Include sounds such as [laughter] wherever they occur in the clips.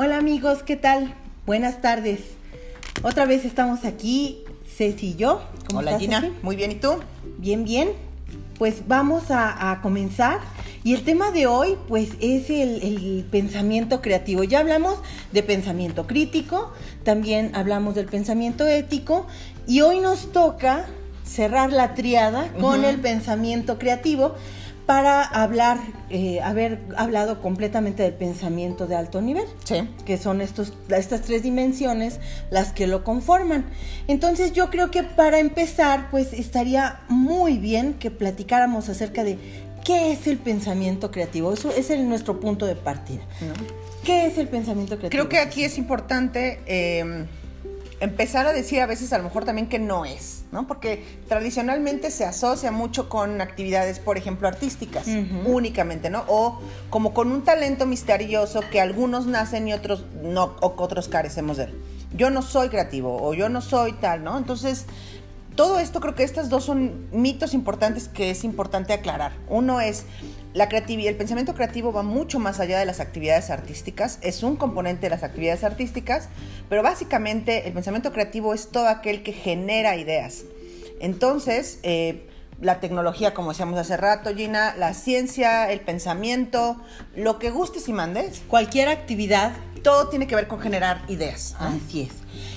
Hola amigos, ¿qué tal? Buenas tardes. Otra vez estamos aquí, Ceci y yo. ¿Cómo Hola Gina, muy bien, ¿y tú? Bien, bien. Pues vamos a, comenzar. Y el tema de hoy, pues, es el, el, pensamiento creativo. Ya hablamos de pensamiento crítico, también hablamos del pensamiento ético, y hoy nos toca cerrar la triada con el pensamiento creativo para hablar, eh, haber hablado completamente del pensamiento de alto nivel, sí. que son estos, estas tres dimensiones las que lo conforman. Entonces yo creo que para empezar, pues estaría muy bien que platicáramos acerca de qué es el pensamiento creativo. Eso es el, nuestro punto de partida. ¿Qué es el pensamiento creativo? Creo que aquí es importante... Eh, empezar a decir a veces a lo mejor también que no es, ¿no? Porque tradicionalmente se asocia mucho con actividades, por ejemplo, artísticas, únicamente, ¿no? O como con un talento misterioso que algunos nacen y otros no, o que otros carecemos de él. Yo no soy creativo o yo no soy tal, ¿no? Entonces, todo esto creo que estas dos son mitos importantes que es importante aclarar. Uno es la creatividad, el pensamiento creativo va mucho más allá de las actividades artísticas, es un componente de las actividades artísticas, pero básicamente el pensamiento creativo es todo aquel que genera ideas. Entonces, eh, la tecnología, como decíamos hace rato, Gina, la ciencia, el pensamiento, lo que gustes y mandes. Cualquier actividad. Todo tiene que ver con generar ideas. Así es.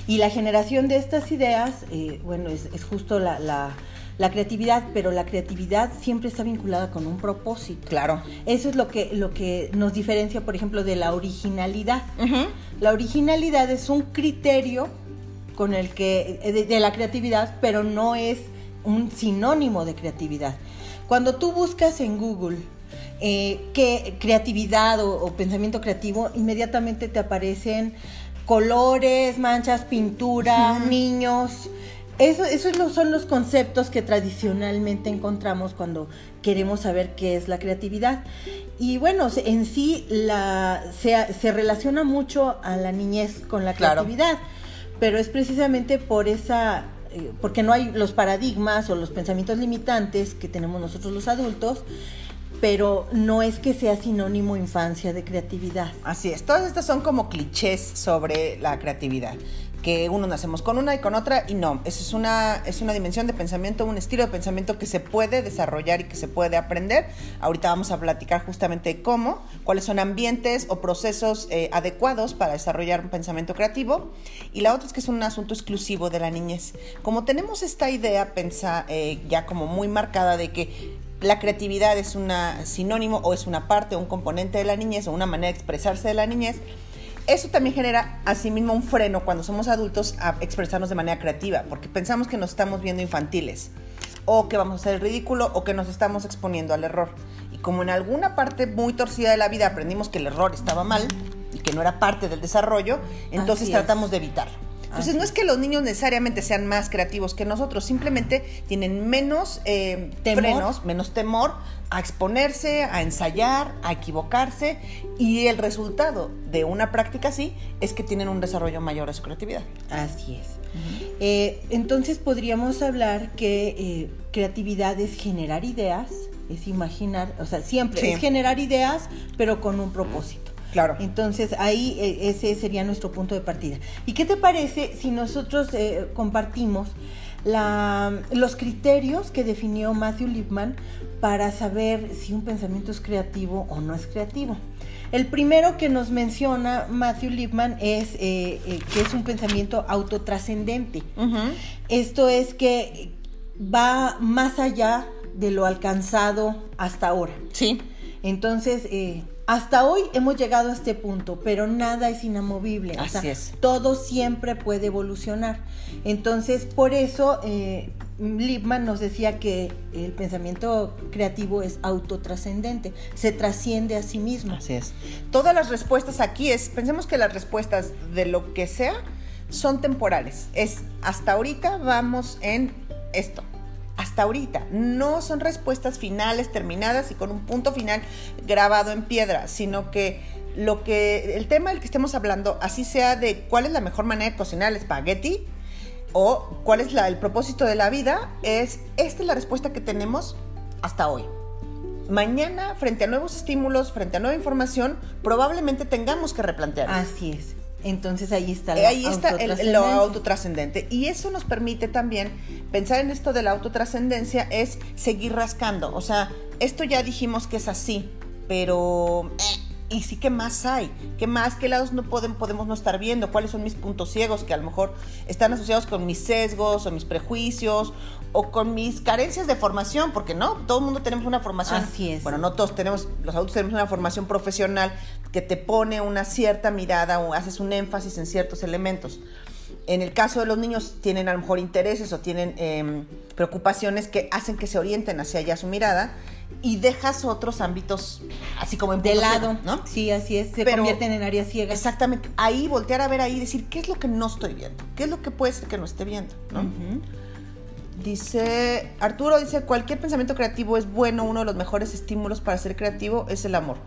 Y la generación de estas ideas, eh, bueno, es, justo la, creatividad, pero la creatividad siempre está vinculada con un propósito. Claro. Eso es lo que, lo que nos diferencia, por ejemplo, de la originalidad. La originalidad es un criterio con el que, eh, de, la creatividad, pero no es un sinónimo de creatividad. Cuando tú buscas en Google eh, qué creatividad o, pensamiento creativo, inmediatamente te aparecen colores, manchas, pintura, niños. Eso, esos son los conceptos que tradicionalmente encontramos cuando queremos saber qué es la creatividad. Y bueno, en sí la, se, relaciona mucho a la niñez con la creatividad, pero es precisamente por esa, eh, porque no hay los paradigmas o los pensamientos limitantes que tenemos nosotros los adultos, pero no es que sea sinónimo infancia de creatividad. Así es, todas estas son como clichés sobre la creatividad, que uno nacemos con una y con otra y no, eso es una, es una dimensión de pensamiento, un estilo de pensamiento que se puede desarrollar y que se puede aprender. Ahorita vamos a platicar justamente cómo, cuáles son ambientes o procesos eh, adecuados para desarrollar un pensamiento creativo. Y la otra es que es un asunto exclusivo de la niñez. Como tenemos esta idea pensa, eh, ya como muy marcada de que la creatividad es un sinónimo o es una parte o un componente de la niñez o una manera de expresarse de la niñez, eso también genera asimismo un freno cuando somos adultos a expresarnos de manera creativa, porque pensamos que nos estamos viendo infantiles o que vamos a hacer el ridículo o que nos estamos exponiendo al error. Y como en alguna parte muy torcida de la vida aprendimos que el error estaba mal y que no era parte del desarrollo, entonces tratamos de evitarlo. Entonces, no es que los niños necesariamente sean más creativos que nosotros, simplemente tienen menos eh, frenos, menos temor a exponerse, a ensayar, a equivocarse, y el resultado de una práctica así es que tienen un desarrollo mayor de su creatividad. Así es. Eh, entonces podríamos hablar que eh, creatividad es generar ideas, es imaginar, o sea, siempre es generar ideas, pero con un propósito. Claro. Entonces ahí eh, ese sería nuestro punto de partida. ¿Y qué te parece si nosotros eh, compartimos los criterios que definió Matthew Lipman para saber si un pensamiento es creativo o no es creativo? El primero que nos menciona Matthew Lipman es eh, que es un pensamiento autotrascendente. Esto es que va más allá de lo alcanzado hasta ahora. Sí. Entonces, hasta hoy hemos llegado a este punto, pero nada es inamovible. Así es. Todo siempre puede evolucionar. Entonces, por eso eh, nos decía que el pensamiento creativo es autotrascendente, se trasciende a sí mismo. Así es. Todas las respuestas aquí es, pensemos que las respuestas de lo que sea son temporales. Es hasta ahorita vamos en esto hasta ahorita. No son respuestas finales, terminadas y con un punto final grabado en piedra, sino que lo que el tema del que estemos hablando, así sea de cuál es la mejor manera de cocinar el espagueti o cuál es el propósito de la vida, es esta es la respuesta que tenemos hasta hoy. mañana, frente a nuevos estímulos, frente a nueva información, probablemente tengamos que replantear. Así es. Entonces ahí está la Ahí está el, lo autotrascendente. Y eso nos permite también pensar en esto de la autotrascendencia, es seguir rascando. O sea, esto ya dijimos que es así, pero... Eh, y sí, ¿qué más hay? ¿Qué más? ¿Qué lados no pueden, podemos no estar viendo? ¿Cuáles son mis puntos ciegos que a lo mejor están asociados con mis sesgos o mis prejuicios o con mis carencias de formación? Porque no, todo el mundo tenemos una formación. Así es. Bueno, no todos tenemos, los adultos tenemos una formación profesional que te pone una cierta mirada o haces un énfasis en ciertos elementos. En el caso de los niños tienen a lo mejor intereses o tienen em, preocupaciones que hacen que se orienten hacia allá su mirada y dejas otros ámbitos así como en de lado, ¿no? Sí, así es, se convierten en áreas ciegas. Exactamente, ahí voltear a ver ahí y decir, ¿qué es lo que no estoy viendo? ¿Qué es lo que puede ser que no esté viendo? ¿no? Dice, Arturo dice, cualquier pensamiento creativo es bueno, uno de los mejores estímulos para ser creativo es el amor.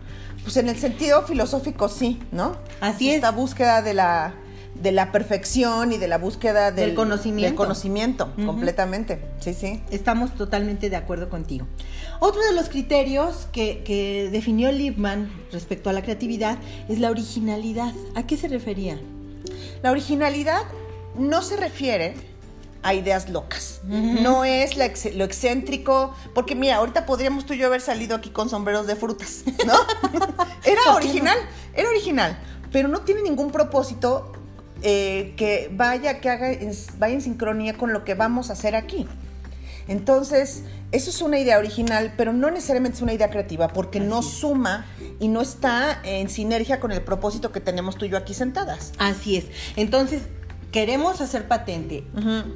Pues en el sentido filosófico sí, ¿no? Así es. Esta búsqueda de la de la perfección y de la búsqueda del, conocimiento. conocimiento, completamente. Sí, sí. Estamos totalmente de acuerdo contigo. Otro de los criterios que, que definió Liebman respecto a la creatividad es la originalidad. ¿A qué se refería? La originalidad no se refiere a ideas locas. No es lo excéntrico, porque mira, ahorita podríamos tú y yo haber salido aquí con sombreros de frutas, ¿no? [laughs] era original, era original, pero no tiene ningún propósito eh, que vaya, que haga, vaya en sincronía con lo que vamos a hacer aquí. Entonces, eso es una idea original, pero no necesariamente es una idea creativa, porque no suma y no está en sinergia con el propósito que tenemos tú y yo aquí sentadas. Así es. Entonces, queremos hacer patente.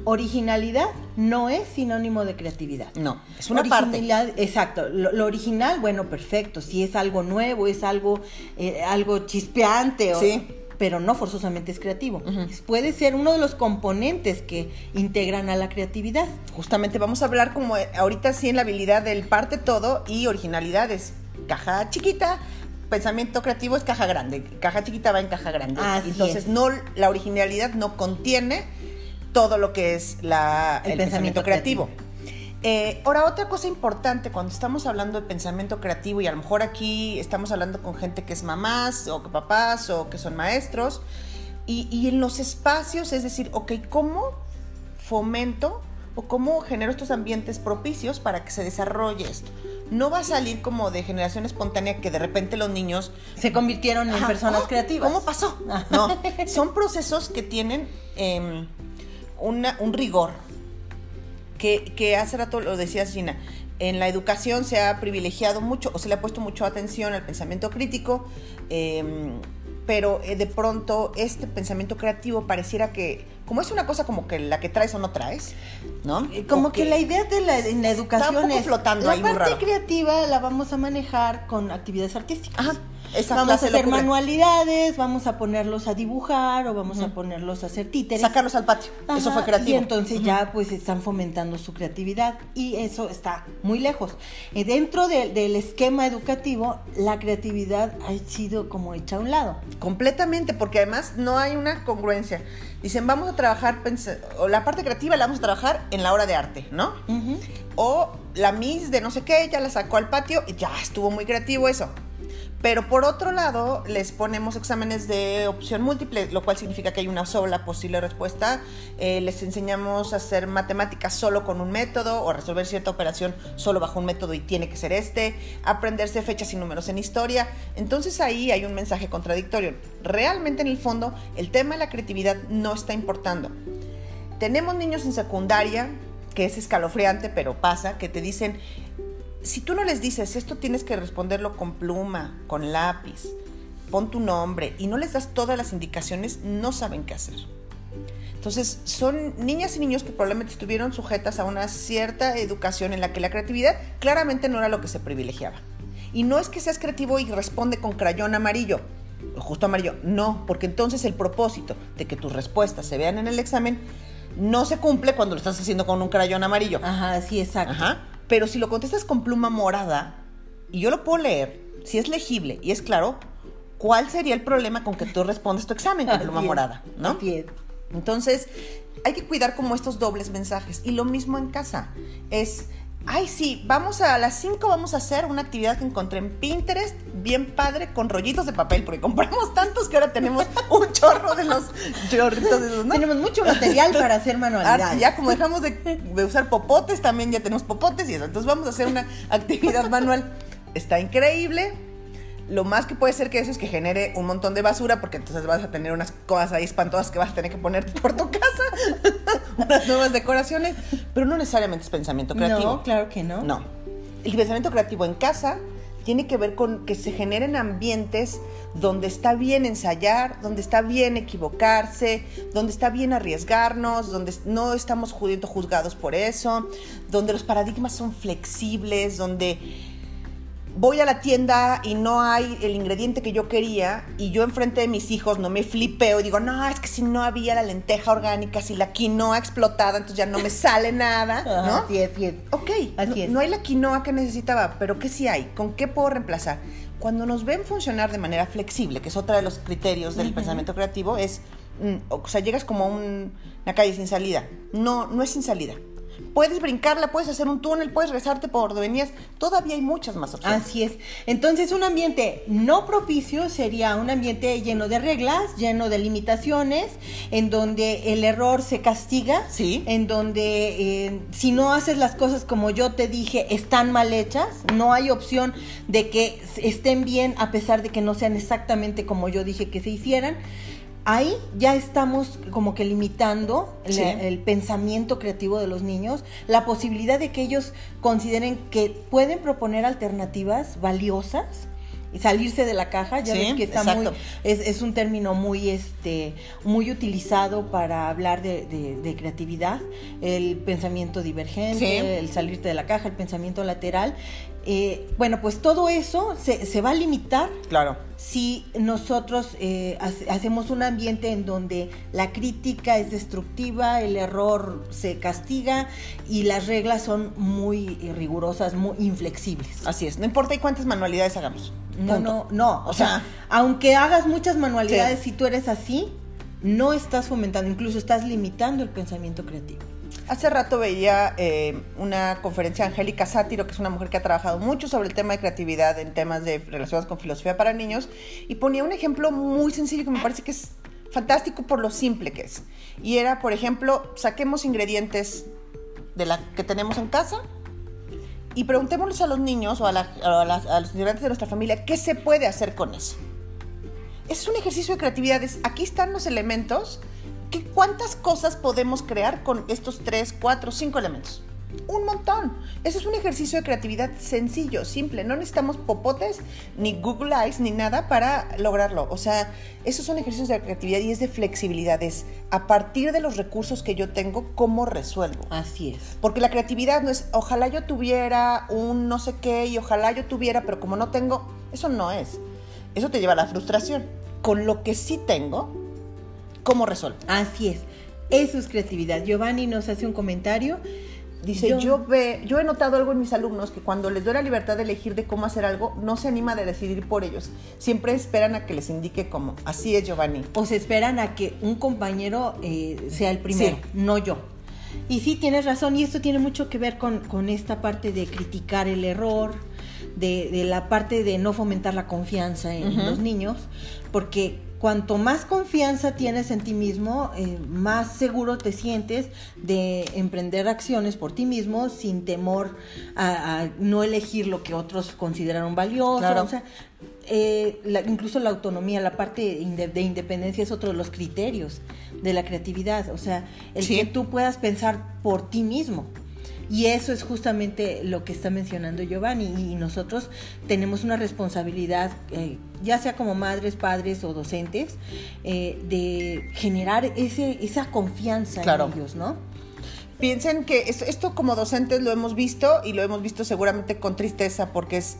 Originalidad no es sinónimo de creatividad. No, es una parte. Exacto. Lo, original, bueno, perfecto. Si es algo nuevo, es algo, eh, algo chispeante. Sí pero no forzosamente es creativo. Puede ser uno de los componentes que integran a la creatividad. Justamente vamos a hablar como ahorita sí en la habilidad del parte todo y originalidad es caja chiquita, pensamiento creativo es caja grande, caja chiquita va en caja grande. Entonces no la originalidad no contiene todo lo que es la, el, pensamiento, creativo. Eh, ahora, otra cosa importante cuando estamos hablando de pensamiento creativo, y a lo mejor aquí estamos hablando con gente que es mamás o que papás o que son maestros, y, en los espacios, es decir, ok, ¿cómo fomento o cómo genero estos ambientes propicios para que se desarrolle esto? No va a salir como de generación espontánea que de repente los niños se convirtieron en personas creativas. ¿Cómo pasó? No, [laughs] son procesos que tienen em, un rigor que, hace rato lo decías Gina, en la educación se ha privilegiado mucho o se le ha puesto mucho atención al pensamiento crítico, em, pero eh, de pronto este pensamiento creativo pareciera que, como es una cosa como que la que traes o no traes, ¿no? Eh, como que, la idea de la, en la educación es flotando la ahí parte creativa la vamos a manejar con actividades artísticas. Ajá vamos a hacer manualidades, vamos a ponerlos a dibujar o vamos a ponerlos a hacer títeres. Sacarlos al patio. eso fue creativo. Y entonces ya pues están fomentando su creatividad y eso está muy lejos. Eh, dentro del esquema educativo, la creatividad ha sido como hecha a un lado. Completamente, porque además no hay una congruencia. Dicen, vamos a trabajar, o la parte creativa la vamos a trabajar en la hora de arte, ¿no? O la Miss de no sé qué, ya la sacó al patio y ya estuvo muy creativo eso pero por otro lado, les ponemos exámenes de opción múltiple, lo cual significa que hay una sola posible respuesta. Eh, les enseñamos a hacer matemáticas solo con un método o resolver cierta operación solo bajo un método y tiene que ser este. Aprenderse fechas y números en historia. Entonces ahí hay un mensaje contradictorio. Realmente en el fondo el tema de la creatividad no está importando. Tenemos niños en secundaria, que es escalofriante, pero pasa, que te dicen, si tú no les dices, esto tienes que responderlo con pluma, con lápiz, pon tu nombre y no les das todas las indicaciones, no saben qué hacer. Entonces, son niñas y niños que probablemente estuvieron sujetas a una cierta educación en la que la creatividad claramente no era lo que se privilegiaba. Y no es que seas creativo y responde con crayón amarillo, justo amarillo, no, porque entonces el propósito de que tus respuestas se vean en el examen no se cumple cuando lo estás haciendo con un crayón amarillo. Ajá, sí, exacto. Ajá. Pero si lo contestas con pluma morada, y yo lo puedo leer, si es legible y es claro, ¿cuál sería el problema con que tú respondes tu examen con pluma morada? ¿No? Entonces, hay que cuidar como estos dobles mensajes. Y lo mismo en casa. Es ay, sí, vamos a, las 5 vamos a hacer una actividad que encontré en Pinterest, bien padre, con rollitos de papel, porque compramos tantos que ahora tenemos [laughs] un chorro de los chorritos de esos, ¿no? Tenemos mucho material para hacer Ah, manualidades. ya como dejamos de, de usar popotes, también ya tenemos popotes y eso. Entonces vamos a hacer una actividad manual. Está increíble. Lo más que puede ser que eso es que genere un montón de basura, porque entonces vas a tener unas cosas ahí espantosas que vas a tener que poner [laughs] por tu casa, [laughs] unas nuevas decoraciones, pero no necesariamente es pensamiento creativo. No, claro que no. No. El pensamiento creativo en casa tiene que ver con que se generen ambientes donde está bien ensayar, donde está bien equivocarse, donde está bien arriesgarnos, donde no estamos juzgados por eso, donde los paradigmas son flexibles, donde voy a la tienda y no hay el ingrediente que yo quería y yo enfrente de mis hijos no me flipeo y digo, no, es que si no había la lenteja orgánica, si la quinoa explotada, entonces ya no me sale nada, [laughs] ¿no? Así es, así es. Ok, Así es. no hay la quinoa que necesitaba, pero ¿qué sí hay? ¿Con qué puedo reemplazar? Cuando nos ven funcionar de manera flexible, que es otro de los criterios del pensamiento creativo, es, mm, o sea, llegas como un- una calle sin salida. No, no es sin salida. Puedes brincarla, puedes hacer un túnel, puedes rezarte por donde venías. Todavía hay muchas más opciones. Así es. Entonces, un ambiente no propicio sería un ambiente lleno de reglas, lleno de limitaciones, en donde el error se castiga, Sí. en donde eh, si no haces las cosas como yo te dije, están mal hechas, no hay opción de que estén bien a pesar de que no sean exactamente como yo dije que se hicieran. Ahí ya estamos como que limitando la- el pensamiento creativo de los niños, la posibilidad de que ellos consideren que pueden proponer alternativas valiosas y salirse de la caja, ya Sí, ves que está muy, es, es un término muy este muy utilizado para hablar de, de- de creatividad, el pensamiento divergente, Sí. el salirte de la caja, el pensamiento lateral. Eh, bueno, pues todo eso se, se va a limitar Claro. si nosotros eh, hace- hacemos un ambiente en donde la crítica es destructiva, el error se castiga y las reglas son muy eh, rigurosas, muy inflexibles. Así es. No importa cuántas manualidades hagamos. No, Punto. no, no. O, O sea, sea, aunque hagas muchas manualidades, Sí. si tú eres así, no estás fomentando, incluso estás limitando el pensamiento creativo. Hace rato veía eh, una conferencia de Angélica Sátiro, que es una mujer que ha trabajado mucho sobre el tema de creatividad en temas de relacionados con filosofía para niños, y ponía un ejemplo muy sencillo que me parece que es fantástico por lo simple que es. Y era, por ejemplo, saquemos ingredientes de la que tenemos en casa y preguntémosles a los niños o a, los integrantes de nuestra familia qué se puede hacer con eso. Es un ejercicio de creatividad. aquí están los elementos. ¿Qué, ¿Cuántas cosas podemos crear con estos tres, cuatro, cinco elementos? Un montón. Ese es un ejercicio de creatividad sencillo, simple. No necesitamos popotes, ni Google Eyes, ni nada para lograrlo. O sea, esos son ejercicios de creatividad y es de flexibilidad. Es a partir de los recursos que yo tengo, ¿cómo resuelvo? Así es. Porque la creatividad no es, ojalá yo tuviera un no sé qué y ojalá yo tuviera, pero como no tengo, eso no es. Eso te lleva a la frustración. Con lo que sí tengo, ¿cómo resuelvo? Así es. Eso es creatividad. Giovanni nos hace un comentario. Dice, Yo- yo, ve, yo he notado algo en mis alumnos que cuando les doy la libertad de elegir de cómo hacer algo, no se anima de decidir por ellos. Siempre esperan a que les indique cómo. Así es, Giovanni. o se esperan a que un compañero eh, sea el primero, Sí. no yo. Y sí, tienes razón, y esto tiene mucho que ver con, con esta parte de criticar el error, de, de la parte de no fomentar la confianza en los niños, porque cuanto más confianza tienes en ti mismo, eh, más seguro te sientes de emprender acciones por ti mismo sin temor a, a no elegir lo que otros consideraron valioso. Claro. O sea, eh, la- incluso la autonomía, la parte inde- de independencia es otro de los criterios de la creatividad. O sea, el Sí. que tú puedas pensar por ti mismo. Y eso es justamente lo que está mencionando Giovanni. Y nosotros tenemos una responsabilidad, eh, ya sea como madres, padres o docentes, eh, de generar ese, esa confianza Claro. en ellos, ¿no? Piensen que esto, esto como docentes lo hemos visto y lo hemos visto seguramente con tristeza porque es...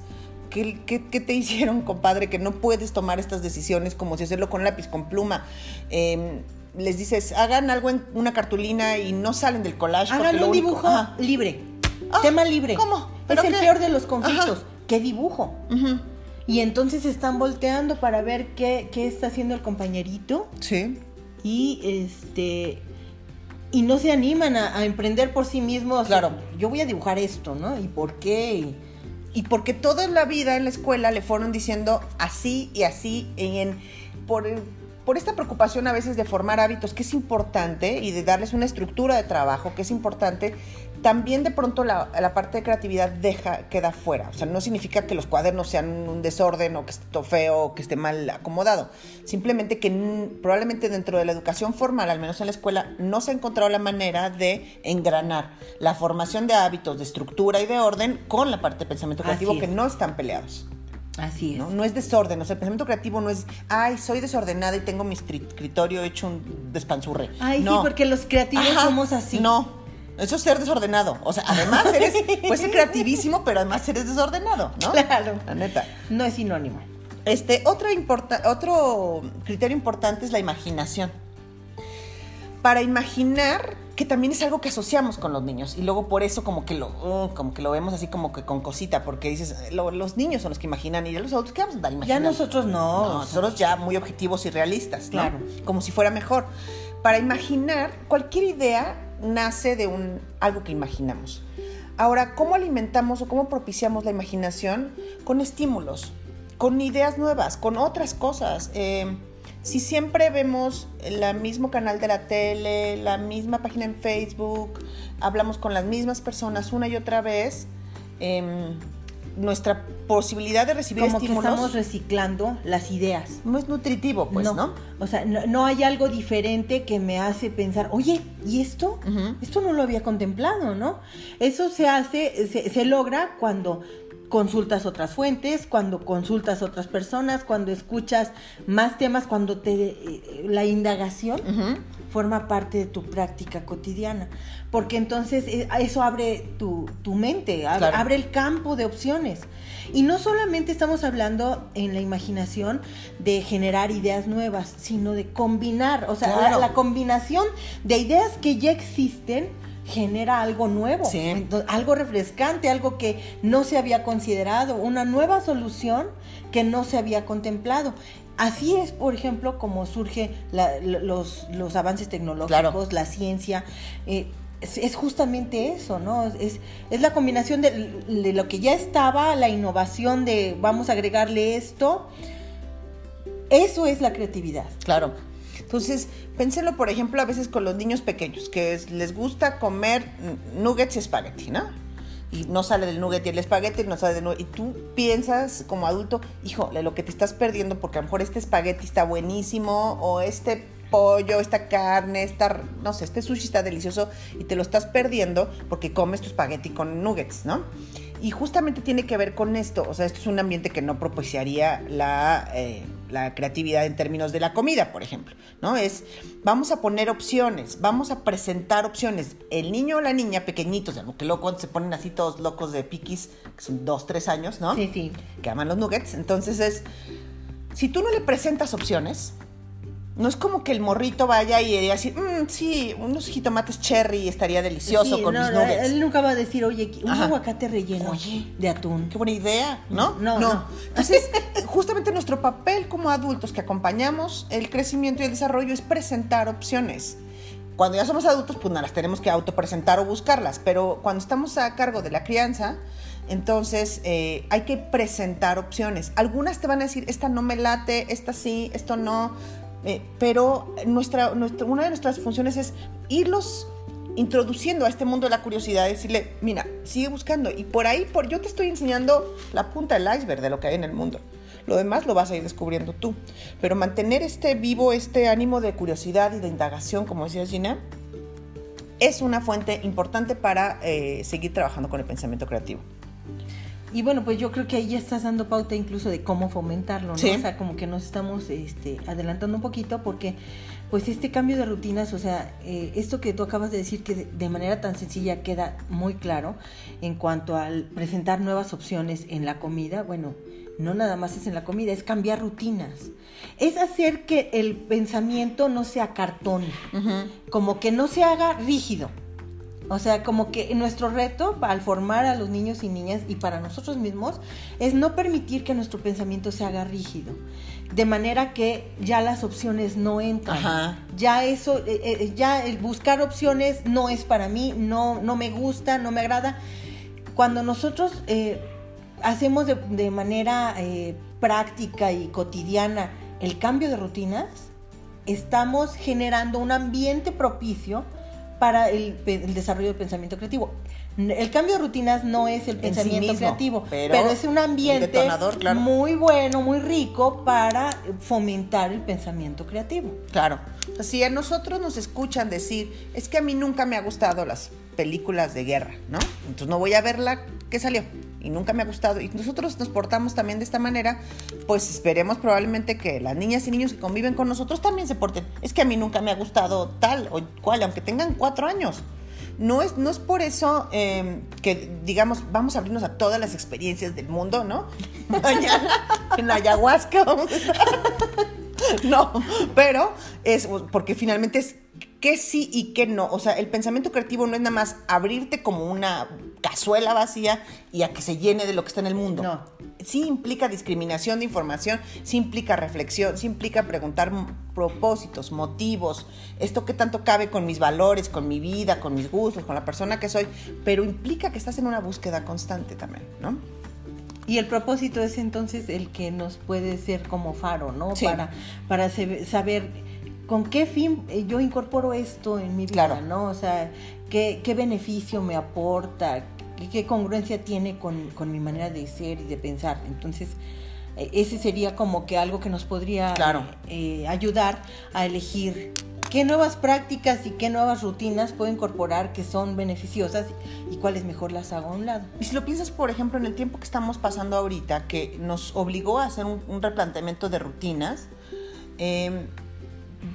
¿Qué, qué, qué te [laughs] hicieron, compadre? Que no puedes tomar estas decisiones como si hacerlo con lápiz, con pluma. Eh, les dices, hagan algo en una cartulina y no salen del collage. Hagan un único- dibujo Ajá. libre. Ah, Tema libre. ¿cómo? Es ¿Pero el peor de los conflictos. Ajá. ¿Qué dibujo? Y entonces están volteando para ver qué, qué está haciendo el compañerito. Sí. Y este y no se animan a, emprender por sí mismos. Claro. Yo voy a dibujar esto, ¿no? ¿Y por qué? Y, porque toda la vida en la escuela le fueron diciendo así y así, en, por, por esta preocupación a veces de formar hábitos, que es importante, y de darles una estructura de trabajo, que es importante, también de pronto la, parte de creatividad deja, queda fuera. O sea, no significa que los cuadernos sean un desorden o que esté feo o que esté mal acomodado. Simplemente que probablemente dentro de la educación formal, al menos en la escuela, no se ha encontrado la manera de engranar la formación de hábitos, de estructura y de orden con la parte de pensamiento creativo que no están peleados. Así es. ¿no? no es desorden, o sea, el pensamiento creativo no es, ay, soy desordenada y tengo mi escritorio hecho un despanzurre. Ay, sí, porque los creativos somos así. No, eso es ser desordenado. O sea, además eres, puedes ser creativísimo, pero además eres desordenado, ¿no? Claro. La neta. No es sinónimo. Este, otro, otro criterio importante es la imaginación. Para imaginar, que también es algo que asociamos con los niños, y luego por eso como que lo, uh, como que lo vemos así como que con cosita, porque dices, los niños son los que imaginan, y los adultos, ¿qué vamos a dar Ya nosotros no. nosotros ya muy objetivos y realistas, Claro. Como si fuera mejor. Para imaginar cualquier idea nace de un, algo que imaginamos. Ahora, ¿cómo alimentamos o cómo propiciamos la imaginación? Con estímulos, con ideas nuevas, con otras cosas. Eh, si siempre vemos el mismo canal de la tele, la misma página en Facebook, hablamos con las mismas personas una y otra vez, eh, nuestra posibilidad de recibir Como estímulos. Que estamos reciclando las ideas. No es nutritivo, pues, ¿no? O sea, no, hay algo diferente que me hace pensar, oye, ¿y esto? Esto no lo había contemplado, ¿no? Eso se hace, se, logra cuando consultas otras fuentes, cuando consultas otras personas, cuando escuchas más temas, cuando te eh, la indagación forma parte de tu práctica cotidiana. Porque entonces eh, eso abre tu, mente, abre, el campo de opciones. Y no solamente estamos hablando en la imaginación de generar ideas nuevas, sino de combinar, o sea, la, combinación de ideas que ya existen genera algo nuevo, algo refrescante, algo que no se había considerado, una nueva solución que no se había contemplado. Así es, por ejemplo, como surge los, los, avances tecnológicos, la ciencia. Eh, es, justamente eso, ¿no? Es, es la combinación de, lo que ya estaba, la innovación de vamos a agregarle esto. Eso es la creatividad. Claro. Entonces, pénsenlo, por ejemplo, a veces con los niños pequeños, que les gusta comer nuggets y espagueti, ¿no? Y no sale del nugget y el espagueti no sale del nugget. Y tú piensas como adulto, híjole, lo que te estás perdiendo, porque a lo mejor este espagueti está buenísimo o este pollo, esta carne, esta, no sé, este sushi está delicioso y te lo estás perdiendo porque comes tu espagueti con nuggets, ¿no? Y justamente tiene que ver con esto, o sea, esto es un ambiente que no propiciaría la, eh, la creatividad en términos de la comida, por ejemplo, ¿no? Es, vamos a poner opciones, vamos a presentar opciones. El niño o la niña pequeñitos, de lo que luego se ponen así todos locos de piquis, que son dos, tres años, ¿no? Sí, sí. Que aman los nuggets, entonces es, si tú no le presentas opciones, no es como que el morrito vaya y diga así, mmm, sí, unos jitomates cherry estaría delicioso con mis nuggets. Él nunca va a decir, oye, un aguacate relleno de atún. Qué buena idea, ¿no? No, no. Entonces, [laughs] justamente nuestro papel como adultos que acompañamos el crecimiento y el desarrollo es presentar opciones. Cuando ya somos adultos, pues nada, las tenemos que autopresentar o buscarlas, pero cuando estamos a cargo de la crianza, entonces eh, hay que presentar opciones. Algunas te van a decir, esta no me late, esta sí, esto no eh, pero nuestra, una de nuestras funciones es irlos introduciendo a este mundo de la curiosidad, decirle, mira, sigue buscando. Y por ahí, por, yo te estoy enseñando la punta del iceberg de lo que hay en el mundo. Lo demás lo vas a ir descubriendo tú. Pero mantener este vivo, este ánimo de curiosidad y de indagación, como decía Gina, es una fuente importante para eh, seguir trabajando con el pensamiento creativo. Y bueno, pues yo creo que ahí ya estás dando pauta incluso de cómo fomentarlo, ¿no? O sea, como que nos estamos este, adelantando un poquito porque pues este cambio de rutinas, o sea, eh, esto que tú acabas de decir que de, manera tan sencilla queda muy claro en cuanto al presentar nuevas opciones en la comida, bueno, no nada más es en la comida, es cambiar rutinas. Es hacer que el pensamiento no sea cartón, como que no se haga rígido O sea, como que nuestro reto al formar a los niños y niñas y para nosotros mismos es no permitir que nuestro pensamiento se haga rígido. De manera que ya las opciones no entran. Ya eso, eh, eh, ya el buscar opciones no es para mí, no, no me gusta, no me agrada. Cuando nosotros eh, hacemos de, manera práctica y cotidiana el cambio de rutinas, estamos generando un ambiente propicio para el, desarrollo del pensamiento creativo. El cambio de rutinas no es el pensamiento creativo, pero, es un ambiente muy bueno, muy rico para fomentar el pensamiento creativo. Claro. si a nosotros nos escuchan decir, es que a mí nunca me ha gustado las películas de guerra, ¿no? Entonces no voy a ver que salió y nunca me ha gustado. Y nosotros nos portamos también de esta manera, pues esperemos probablemente que las niñas y niños que conviven con nosotros también se porten. Es que a mí nunca me ha gustado tal o cual, aunque tengan cuatro años. No es, no es por eso em, que, digamos, vamos a abrirnos a todas las experiencias del mundo, ¿no? [laughs] Mañana en ayahuasca [laughs] No, pero es porque finalmente es qué sí y qué no. O sea, el pensamiento creativo no es nada más abrirte como una cazuela vacía y a que se llene de lo que está en el mundo. No. Sí implica discriminación de información, sí implica reflexión, sí implica preguntar propósitos, motivos, esto que tanto cabe con mis valores, con mi vida, con mis gustos, con la persona que soy, pero implica que estás en una búsqueda constante también, ¿no? Y el propósito es entonces el que nos puede ser como faro, ¿no? Para, para saber con qué fin eh, yo incorporo esto en mi vida, ¿no? O sea, qué, beneficio me aporta, qué, congruencia tiene con, mi manera de ser y de pensar. Entonces, eh, ese sería como que algo que nos podría eh, ayudar a elegir qué nuevas prácticas y qué nuevas rutinas puedo incorporar que son beneficiosas y cuáles mejor las hago a un lado. Y si lo piensas, por ejemplo, en el tiempo que estamos pasando ahorita, que nos obligó a hacer un, replanteamiento de rutinas, eh,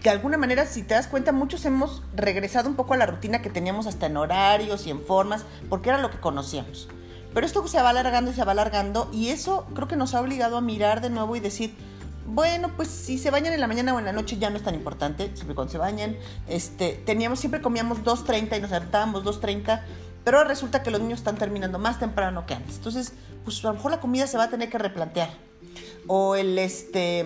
de alguna manera, si te das cuenta, muchos hemos regresado un poco a la rutina que teníamos hasta en horarios y en formas, porque era lo que conocíamos. Pero esto se va alargando y se va alargando, y eso creo que nos ha obligado a mirar de nuevo y decir, bueno, pues si se bañan en la mañana o en la noche ya no es tan importante, siempre cuando se bañan. Este, teníamos, siempre comíamos 2.30 y nos hartábamos 2.30, pero resulta que los niños están terminando más temprano que antes. Entonces, pues a lo mejor la comida se va a tener que replantear o el este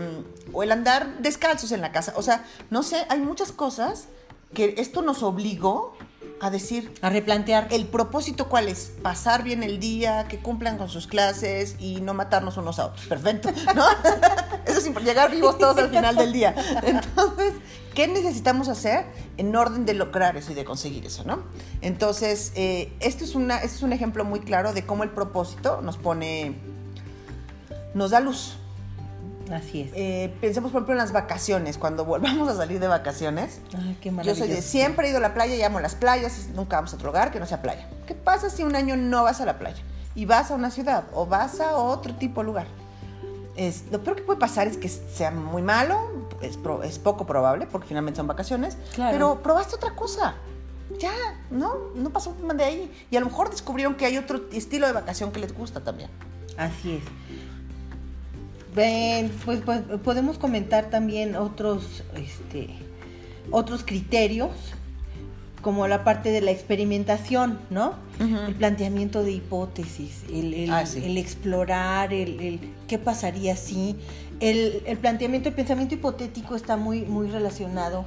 o el andar descalzos en la casa. O sea, no sé, hay muchas cosas que esto nos obligó a decir, a replantear. El propósito cuál es? Pasar bien el día, que cumplan con sus clases y no matarnos unos a otros. Perfecto, ¿no? [laughs] Eso es llegar vivos todos al final del día. Entonces, ¿qué necesitamos hacer en orden de lograr eso y de conseguir eso, no? Entonces, eh, esto, es una, esto es un ejemplo muy claro de cómo el propósito nos pone, nos da luz. Así es. Eh, pensemos, por ejemplo, en las vacaciones, cuando [laughs] volvamos a salir de vacaciones. Ay, qué Yo soy de siempre he ido a la playa y amo las playas nunca vamos a otro lugar que no sea playa. ¿Qué pasa si un año no vas a la playa y vas a una ciudad o vas a otro tipo de lugar? Es, lo peor que puede pasar es que sea muy malo, es, es poco probable porque finalmente son vacaciones, pero probaste otra cosa. Ya, ¿no? No pasó un de ahí. Y a lo mejor descubrieron que hay otro estilo de vacación que les gusta también. Así es pues, pues, podemos comentar también otros, este, otros criterios, como la parte de la experimentación, ¿no? El planteamiento de hipótesis, el, ah, explorar, el, qué pasaría si. El, planteamiento, el pensamiento hipotético está muy, muy relacionado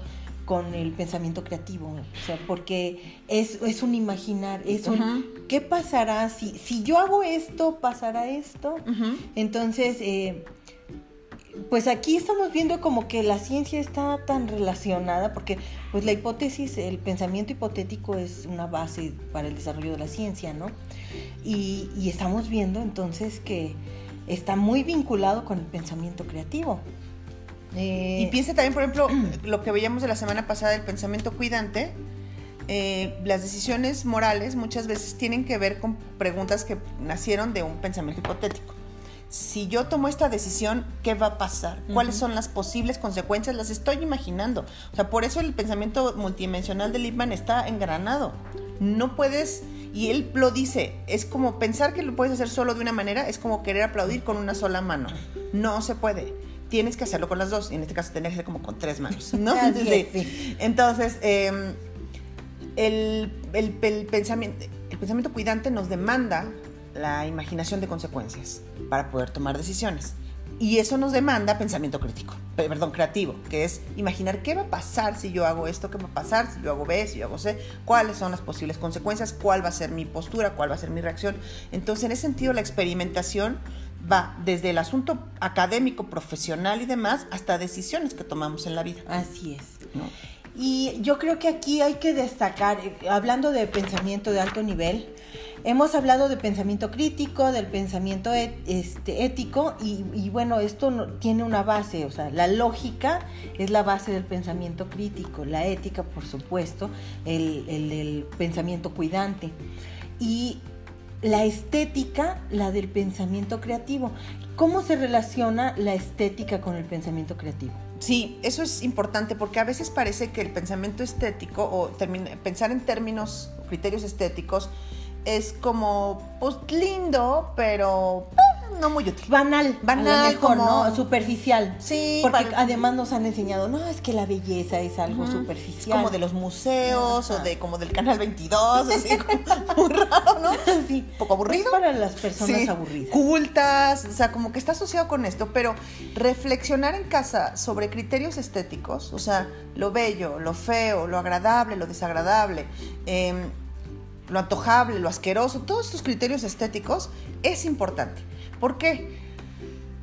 con el pensamiento creativo, o sea, porque es, es un imaginar, es un, ¿qué pasará si, si yo hago esto, pasará esto? Entonces, eh, pues aquí estamos viendo como que la ciencia está tan relacionada, porque pues la hipótesis, el pensamiento hipotético es una base para el desarrollo de la ciencia, ¿no? Y, estamos viendo entonces que está muy vinculado con el pensamiento creativo. Y piensa también, por ejemplo, [clears throat] lo que veíamos de la semana pasada del pensamiento cuidante. Eh, las decisiones morales muchas veces tienen que ver con preguntas que nacieron de un pensamiento hipotético si yo tomo esta decisión, ¿qué va a pasar? ¿Cuáles son las posibles consecuencias? Las estoy imaginando. O sea, por eso el pensamiento multidimensional de Lippmann está engranado. No puedes, y él lo dice, es como pensar que lo puedes hacer solo de una manera, es como querer aplaudir con una sola mano. No se puede. Tienes que hacerlo con las dos, y en este caso tener que hacer como con tres manos, [laughs] ¿no? Entonces, em, el, el, el pensamiento, el pensamiento cuidante nos demanda la imaginación de consecuencias para poder tomar decisiones. Y eso nos demanda pensamiento crítico, perdón, creativo, que es imaginar qué va a pasar si yo hago esto, qué va a pasar si yo hago B, si yo hago C, cuáles son las posibles consecuencias, cuál va a ser mi postura, cuál va a ser mi reacción. Entonces, en ese sentido, la experimentación va desde el asunto académico, profesional y demás, hasta decisiones que tomamos en la vida. Así es. Y yo creo que aquí hay que destacar, eh, hablando de pensamiento de alto nivel, Hemos hablado de pensamiento crítico, del pensamiento este, ético y, bueno, esto no, tiene una base, o sea, la lógica es la base del pensamiento crítico, la ética, por supuesto, el, el pensamiento cuidante y la estética, la del pensamiento creativo. ¿Cómo se relaciona la estética con el pensamiento creativo? Sí, eso es importante porque a veces parece que el pensamiento estético o pensar en términos, criterios estéticos, es como, pues lindo, pero eh, no muy útil. Banal. Banal, mejor, ¿no? Superficial. Sí. Porque además nos han enseñado, no, es que la belleza es algo superficial. Como de los museos o de como del Canal 22, así [laughs] como muy raro, ¿no? [laughs] Sí. Un poco aburrido. para las personas aburridas. Cultas, o sea, como que está asociado con esto, pero reflexionar en casa sobre criterios estéticos, o sea, lo bello, lo feo, lo agradable, lo desagradable, eh, lo antojable, lo asqueroso, todos estos criterios estéticos es importante. ¿Por qué?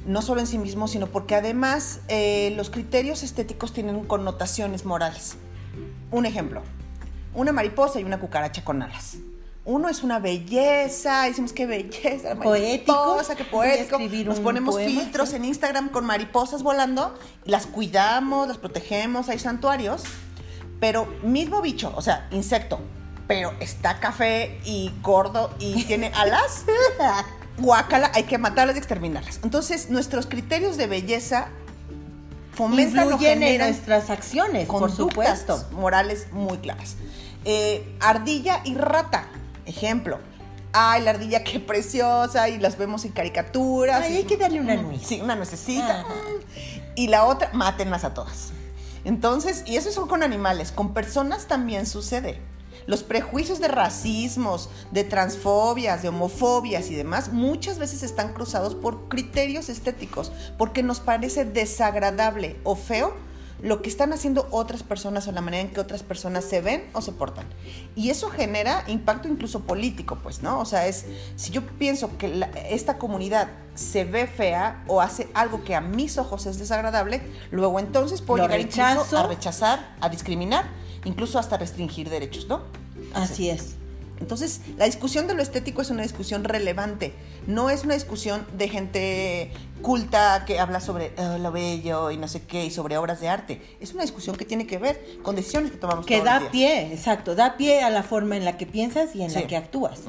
No solo en sí mismo, sino porque además eh, los criterios estéticos tienen connotaciones morales. Un ejemplo, una mariposa y una cucaracha con alas. Uno es una belleza, decimos qué belleza, poético, qué poético. Nos ponemos filtros en Instagram con mariposas volando, las cuidamos, las protegemos, hay santuarios, pero mismo bicho, o sea, insecto, pero está café y gordo y tiene alas, [laughs] guácala, hay que matarlas y exterminarlas. Entonces, nuestros criterios de belleza fomentan o generan nuestras acciones, por supuesto. morales muy claras. Eh, ardilla y rata, ejemplo. Ay, la ardilla qué preciosa y las vemos en caricaturas. Ay, hay que darle una nuez. Sí, una nuececita. Y la otra, mátenlas a todas. Entonces, y eso son con animales, con personas también sucede. Los prejuicios de racismos, de transfobias, de homofobias y demás muchas veces están cruzados por criterios estéticos, porque nos parece desagradable o feo lo que están haciendo otras personas o la manera en que otras personas se ven o se portan. Y eso genera impacto incluso político, pues, ¿no? O sea, es, si yo pienso que esta comunidad se ve fea o hace algo que a mis ojos es desagradable, luego entonces puedo llegar incluso a rechazar, a discriminar, incluso hasta restringir derechos, ¿no? Así es. Entonces, la discusión de lo estético es una discusión relevante, no es una discusión de gente culta que habla sobre oh, lo bello y no sé qué y sobre obras de arte. Es una discusión que tiene que ver con decisiones que tomamos que da pie, exacto, da pie a la forma en la que piensas y en la que actúas.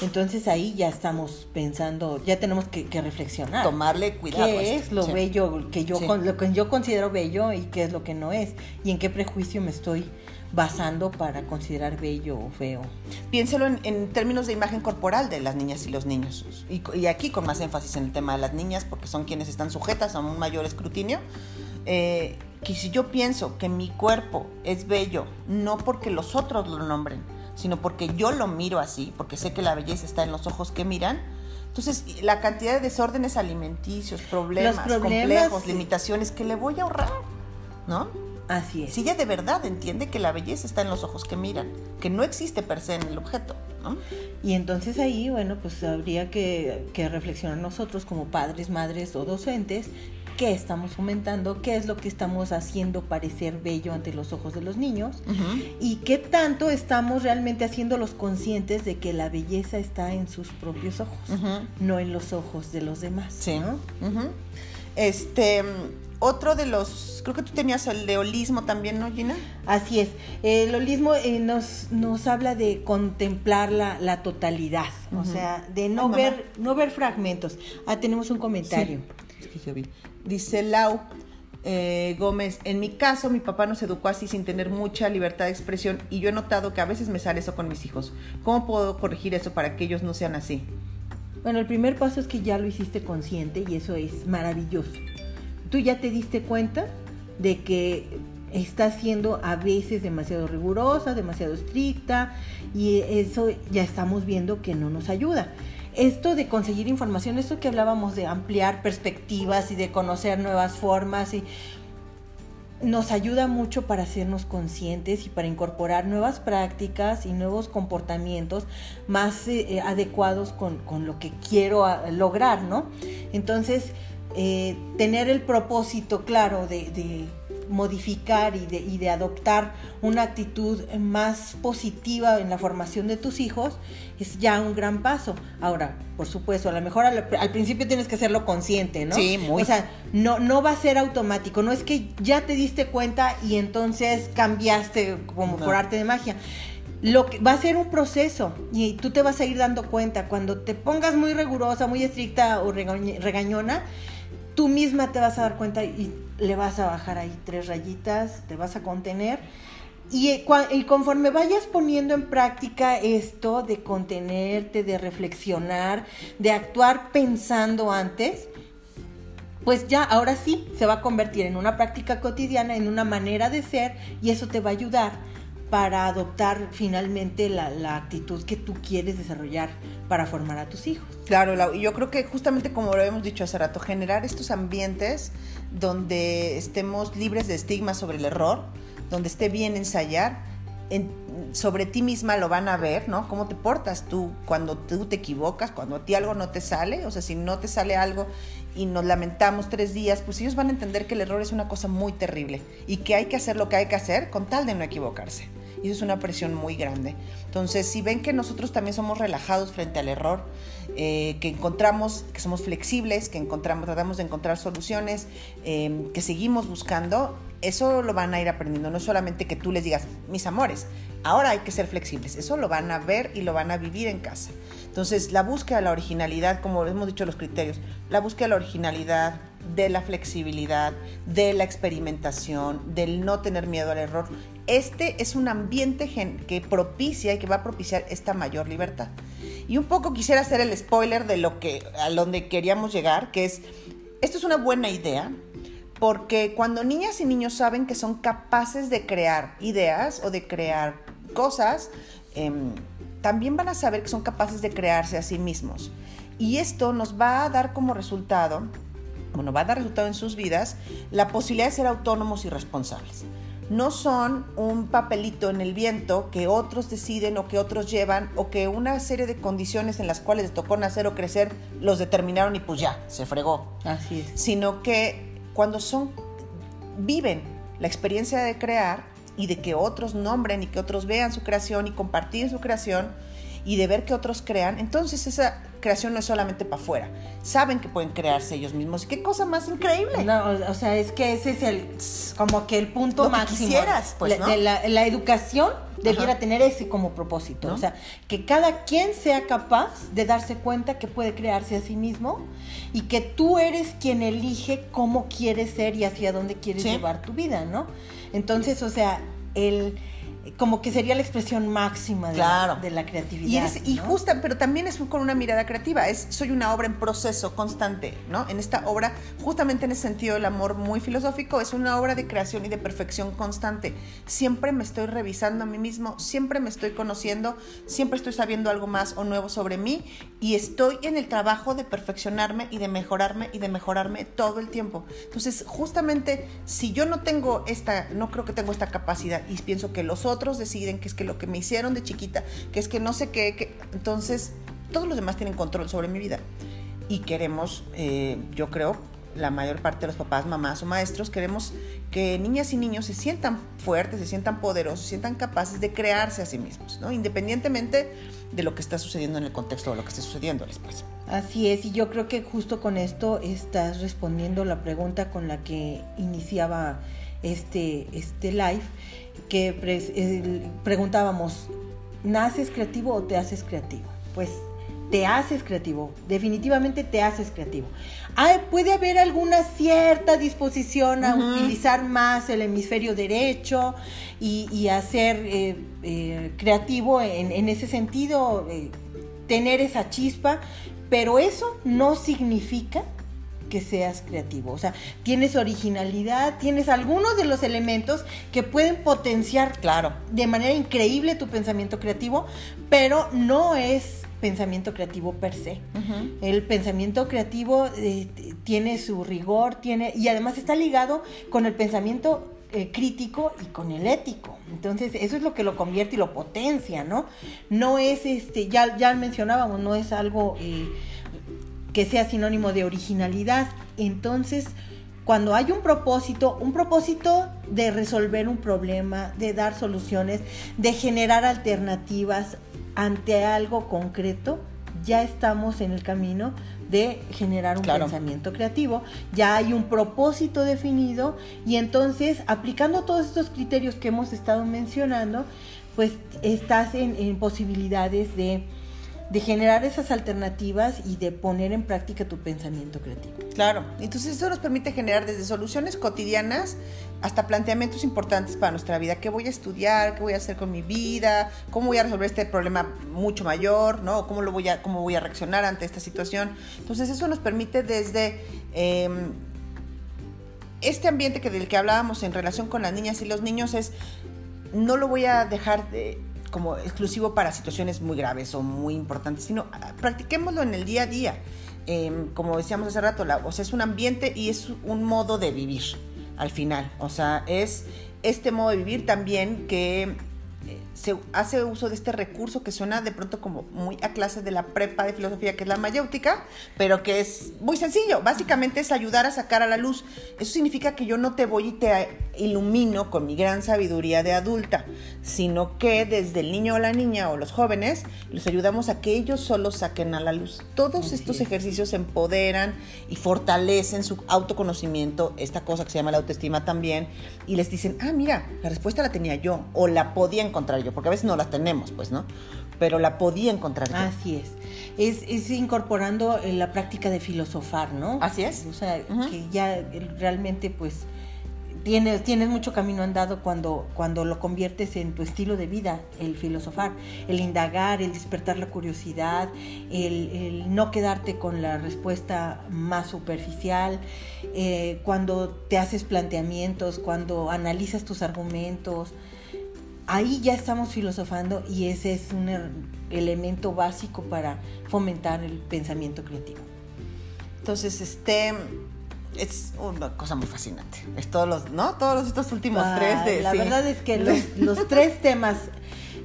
Entonces ahí ya estamos pensando, ya tenemos que, reflexionar. Tomarle cuidado. ¿Qué es lo bello que yo lo que yo considero bello y qué es lo que no es y en qué prejuicio me estoy basando para considerar bello o feo. Piénselo en, términos de imagen corporal de las niñas y los niños. Y, aquí con más énfasis en el tema de las niñas, porque son quienes están sujetas a un mayor escrutinio. Eh, que si yo pienso que mi cuerpo es bello, no porque los otros lo nombren, sino porque yo lo miro así, porque sé que la belleza está en los ojos que miran, entonces, la cantidad de desórdenes alimenticios, problemas, problemas complejos, limitaciones que le voy a ahorrar, ¿no? Así es. Si ella de verdad entiende que la belleza está en los ojos que miran, que no existe per se en el objeto. ¿no? Y entonces ahí, bueno, pues habría que, reflexionar nosotros como padres, madres o docentes qué estamos fomentando, qué es lo que estamos haciendo parecer bello ante los ojos de los niños y qué tanto estamos realmente haciéndolos conscientes de que la belleza está en sus propios ojos, no en los ojos de los demás. Sí. ¿no? Este, otro de los, creo que tú tenías el de holismo también, ¿no, Gina? Así es. El holismo eh, nos, nos habla de contemplar la, totalidad, o sea, de no ver, no ver fragmentos. Ah, tenemos un comentario. Dice Lau eh, Gómez, en mi caso mi papá nos educó así sin tener mucha libertad de expresión y yo he notado que a veces me sale eso con mis hijos. ¿Cómo puedo corregir eso para que ellos no sean así? Bueno, el primer paso es que ya lo hiciste consciente y eso es maravilloso tú ya te diste cuenta de que está siendo a veces demasiado rigurosa, demasiado estricta y eso ya estamos viendo que no nos ayuda. Esto de conseguir información, esto que hablábamos de ampliar perspectivas y de conocer nuevas formas y nos ayuda mucho para hacernos conscientes y para incorporar nuevas prácticas y nuevos comportamientos más eh, adecuados con, lo que quiero ah, lograr, ¿no? Entonces, eh, tener el propósito claro de modificar y de, y de, adoptar una actitud más positiva en la formación de tus hijos es ya un gran paso. Ahora, por supuesto, a lo mejor al, principio tienes que hacerlo consciente, ¿no? Sí, muy. O sea, no, no va a ser automático, no es que ya te diste cuenta y entonces cambiaste como por arte de magia. Lo que va a ser un proceso y tú te vas a ir dando cuenta cuando te pongas muy rigurosa, muy estricta o regañona, tú misma te vas a dar cuenta y le vas a bajar ahí tres rayitas, te vas a contener. Y, y, conforme vayas poniendo en práctica esto de contenerte, de reflexionar, de actuar pensando antes, pues ya ahora sí se va a convertir en una práctica cotidiana, en una manera de ser y eso te va a ayudar para adoptar finalmente la, actitud que tú quieres desarrollar para formar a tus hijos. Claro, y yo creo que justamente como lo hemos dicho hace rato, generar estos ambientes donde estemos libres de estigma sobre el error, donde esté bien ensayar, sobre ti misma lo van a ver, ¿no? Cómo te portas tú cuando tú te equivocas, cuando a ti algo no te sale, o sea, si no te sale algo y nos lamentamos tres días, pues ellos van a entender que el error es una cosa muy terrible y que hay que hacer lo que hay que hacer con tal de no equivocarse. Y eso es una presión muy grande. Entonces, si ven que nosotros también somos relajados frente al error, eh, que encontramos, que somos flexibles, que encontramos, tratamos de encontrar soluciones, eh, que seguimos buscando, eso lo van a ir aprendiendo. No solamente que tú les digas, mis amores, ahora hay que ser flexibles. Eso lo van a ver y lo van a vivir en casa. Entonces, la búsqueda de la originalidad, como hemos dicho los criterios, la búsqueda de la originalidad, de la flexibilidad, de la experimentación, del no tener miedo al error. Este es un ambiente que propicia y que va a propiciar esta mayor libertad. Y un poco quisiera hacer el spoiler de lo que a donde queríamos llegar, que es esto es una buena idea, porque cuando niñas y niños saben que son capaces de crear ideas o de crear cosas, em, también van a saber que son capaces de crearse a sí mismos. Y esto nos va a dar como resultado bueno, va a dar resultado en sus vidas, la posibilidad de ser autónomos y responsables. No son un papelito en el viento que otros deciden o que otros llevan o que una serie de condiciones en las cuales les tocó nacer o crecer los determinaron y pues ya, se fregó. Así es. Sino que cuando son, viven la experiencia de crear y de que otros nombren y que otros vean su creación y compartir su creación y de ver que otros crean, entonces esa creación no es solamente para afuera. Saben que pueden crearse ellos mismos. ¿Qué cosa más increíble? No, o sea, es que ese es el, como que el punto máximo. quisieras, pues, ¿no? la, educación debiera tener ese como propósito. O sea, que cada quien sea capaz de darse cuenta que puede crearse a sí mismo y que tú eres quien elige cómo quieres ser y hacia dónde quieres llevar tu vida, ¿no? Entonces, o sea, el como que sería la expresión máxima de, la, de la, creatividad. Y, y justa, pero también es con una mirada creativa, es soy una obra en proceso constante, ¿no? En esta obra, justamente en ese sentido, el amor muy filosófico es una obra de creación y de perfección constante. Siempre me estoy revisando a mí mismo, siempre me estoy conociendo, siempre estoy sabiendo algo más o nuevo sobre mí y estoy en el trabajo de perfeccionarme y de mejorarme y de mejorarme todo el tiempo. Entonces, justamente, si yo no tengo esta, no creo que tengo esta capacidad y pienso que los otros otros deciden que es que lo que me hicieron de chiquita, que es que no sé qué, que, entonces todos los demás tienen control sobre mi vida. Y queremos, eh, yo creo, la mayor parte de los papás, mamás o maestros, queremos que niñas y niños se sientan fuertes, se sientan poderosos, se sientan capaces de crearse a sí mismos, ¿no? Independientemente de lo que está sucediendo en el contexto de lo que está sucediendo en el espacio. Así es, y yo creo que justo con esto estás respondiendo la pregunta con la que iniciaba este, este live que preguntábamos, ¿naces creativo o te haces creativo? Pues te haces creativo, definitivamente te haces creativo. puede haber alguna cierta disposición a utilizar más el hemisferio derecho y, a ser eh, eh, creativo en, ese sentido, eh, tener esa chispa, pero eso no significa que seas creativo. O sea, tienes originalidad, tienes algunos de los elementos que pueden potenciar claro. de manera increíble tu pensamiento creativo, pero no es pensamiento creativo per se. El pensamiento creativo eh, tiene su rigor, tiene y además está ligado con el pensamiento eh, crítico y con el ético. Entonces, eso es lo que lo convierte y lo potencia, ¿no? No es este, ya, ya mencionábamos, no es algo eh, que sea sinónimo de originalidad. Entonces, cuando hay un propósito, un propósito de resolver un problema, de dar soluciones, de generar alternativas ante algo concreto, ya estamos en el camino de generar un pensamiento creativo, ya hay un propósito definido y entonces aplicando todos estos criterios que hemos estado mencionando, pues estás en, posibilidades de, de generar esas alternativas y de poner en práctica tu pensamiento creativo. Claro, entonces eso nos permite generar desde soluciones cotidianas hasta planteamientos importantes para nuestra vida. ¿Qué voy a estudiar? ¿Qué voy a hacer con mi vida? ¿Cómo voy a resolver este problema mucho mayor? ¿no? ¿Cómo, lo voy a, ¿Cómo voy a reaccionar ante esta situación? Entonces eso nos permite desde... Em, este ambiente que del que hablábamos en relación con las niñas y los niños es no lo voy a dejar de, como exclusivo para situaciones muy graves o muy importantes, sino ah, practiquémoslo en el día a día. Em, como decíamos hace rato, o sea, es un ambiente y es un modo de vivir al final. O sea, es este modo de vivir también que se hace uso de este recurso que suena de pronto como muy a clase de la prepa de filosofía, que es la mayéutica, pero que es muy sencillo. Básicamente es ayudar a sacar a la luz. Eso significa que yo no te voy y te ilumino con mi gran sabiduría de adulta, sino que desde el niño o la niña o los jóvenes los ayudamos a que ellos solo saquen a la luz. Todos estos ejercicios empoderan y fortalecen su autoconocimiento, esta cosa que se llama la autoestima también, y les dicen, ah, mira, la respuesta la tenía yo o la podía encontrar porque a veces no la tenemos, pues, ¿no? Pero la podía encontrar yo. Así es. Es, incorporando la práctica de filosofar, ¿no? Así es. O sea, que ya realmente, pues, tienes, tienes mucho camino andado cuando, cuando lo conviertes en tu estilo de vida, el filosofar, el indagar, el despertar la curiosidad, el, no quedarte con la respuesta más superficial, eh, cuando te haces planteamientos, cuando analizas tus argumentos, ahí ya estamos filosofando y ese es un er, elemento básico para fomentar el pensamiento creativo. Entonces, este es una cosa muy fascinante. Es todos los, ¿no? Todos estos últimos tres de, La verdad es que [laughs] los, tres temas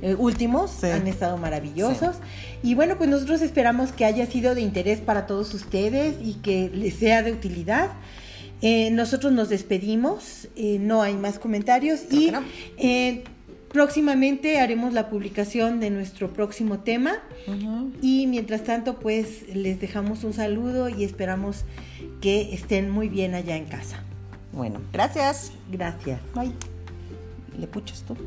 eh, últimos han estado maravillosos. Y bueno, pues nosotros esperamos que haya sido de interés para todos ustedes y que les sea de utilidad. Eh, nosotros nos despedimos, eh, no hay más comentarios y Próximamente haremos la publicación de nuestro próximo tema y mientras tanto pues les dejamos un saludo y esperamos que estén muy bien allá en casa. Bueno, gracias. Gracias. Bye. ¿Le puchas tú?